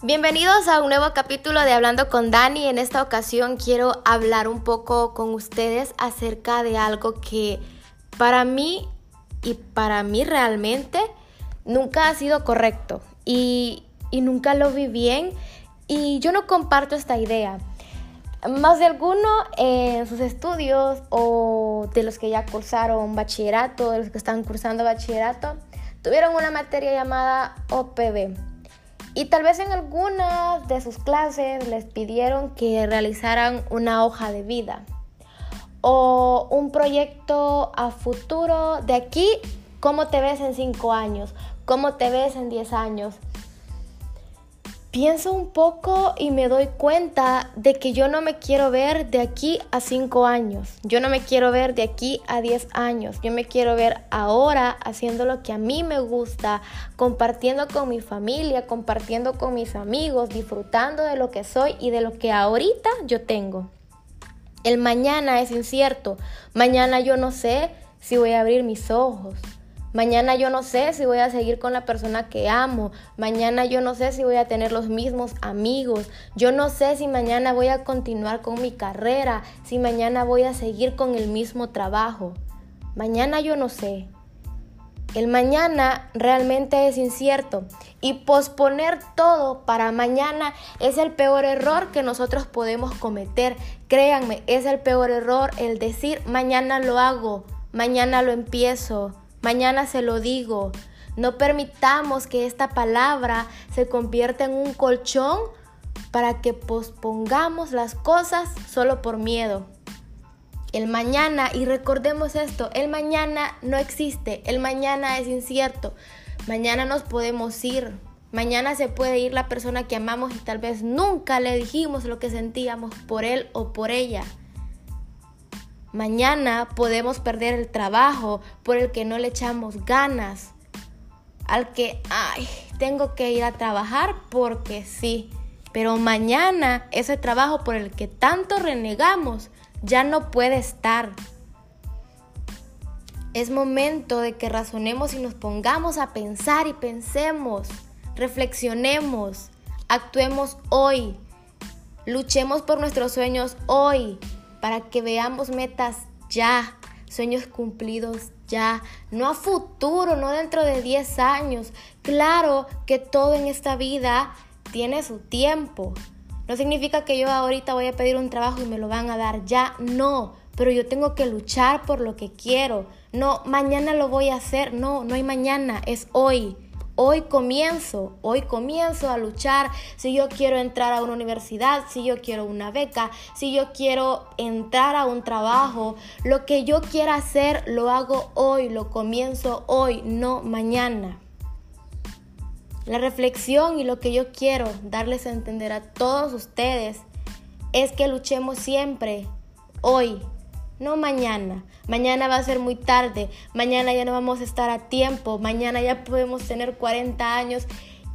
Bienvenidos a un nuevo capítulo de Hablando con Dani. En esta ocasión quiero hablar un poco con ustedes acerca de algo que para mí y para mí realmente nunca ha sido correcto y, nunca lo vi bien y yo no comparto esta idea. Más de alguno en sus estudios o de los que ya cursaron bachillerato, de los que están cursando bachillerato, tuvieron una materia llamada OPB y tal vez en algunas de sus clases les pidieron que realizaran una hoja de vida o un proyecto a futuro de aquí, cómo te ves en 5 años, cómo te ves en 10 años, pienso un poco y me doy cuenta de que yo no me quiero ver de aquí a 5 años, yo no me quiero ver de aquí a 10 años, yo me quiero ver ahora haciendo lo que a mí me gusta, compartiendo con mi familia, compartiendo con mis amigos, disfrutando de lo que soy y de lo que ahorita yo tengo. El mañana es incierto, mañana yo no sé si voy a abrir mis ojos. Mañana yo no sé si voy a seguir con la persona que amo. Mañana yo no sé si voy a tener los mismos amigos. Yo no sé si mañana voy a continuar con mi carrera. Si mañana voy a seguir con el mismo trabajo. Mañana yo no sé. El mañana realmente es incierto y posponer todo para mañana es el peor error que nosotros podemos cometer. Créanme, es el peor error el decir mañana lo hago, mañana lo empiezo. Mañana se lo digo. No permitamos que esta palabra se convierta en un colchón para que pospongamos las cosas solo por miedo. El mañana, y recordemos esto, el mañana no existe, el mañana es incierto. Mañana nos podemos ir, mañana se puede ir la persona que amamos y tal vez nunca le dijimos lo que sentíamos por él o por ella. Mañana podemos perder el trabajo por el que no le echamos ganas. Al que, ay, tengo que ir a trabajar porque sí. Pero mañana ese trabajo por el que tanto renegamos ya no puede estar. Es momento de que razonemos y nos pongamos a pensar y pensemos, reflexionemos, actuemos hoy, luchemos por nuestros sueños hoy, para que veamos metas ya, sueños cumplidos ya, no a futuro, no dentro de 10 años. Claro que todo en esta vida tiene su tiempo. No significa que yo ahorita voy a pedir un trabajo y me lo van a dar ya, no, pero yo tengo que luchar por lo que quiero. No, mañana lo voy a hacer, no, no hay mañana, es hoy. Hoy comienzo, hoy comienzo a luchar si yo quiero entrar a una universidad, si yo quiero una beca, si yo quiero entrar a un trabajo. Lo que yo quiera hacer lo hago hoy, lo comienzo hoy, no mañana. La reflexión y lo que yo quiero darles a entender a todos ustedes es que luchemos siempre, hoy, no mañana. Mañana va a ser muy tarde, mañana ya no vamos a estar a tiempo, mañana ya podemos tener 40 años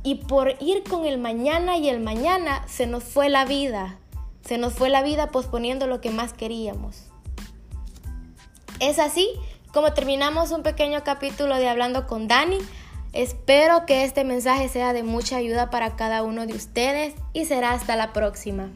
y por ir con el mañana y el mañana se nos fue la vida. Se nos fue la vida posponiendo lo que más queríamos. Es así como terminamos un pequeño capítulo de Hablando con Dani. Espero que este mensaje sea de mucha ayuda para cada uno de ustedes y será hasta la próxima.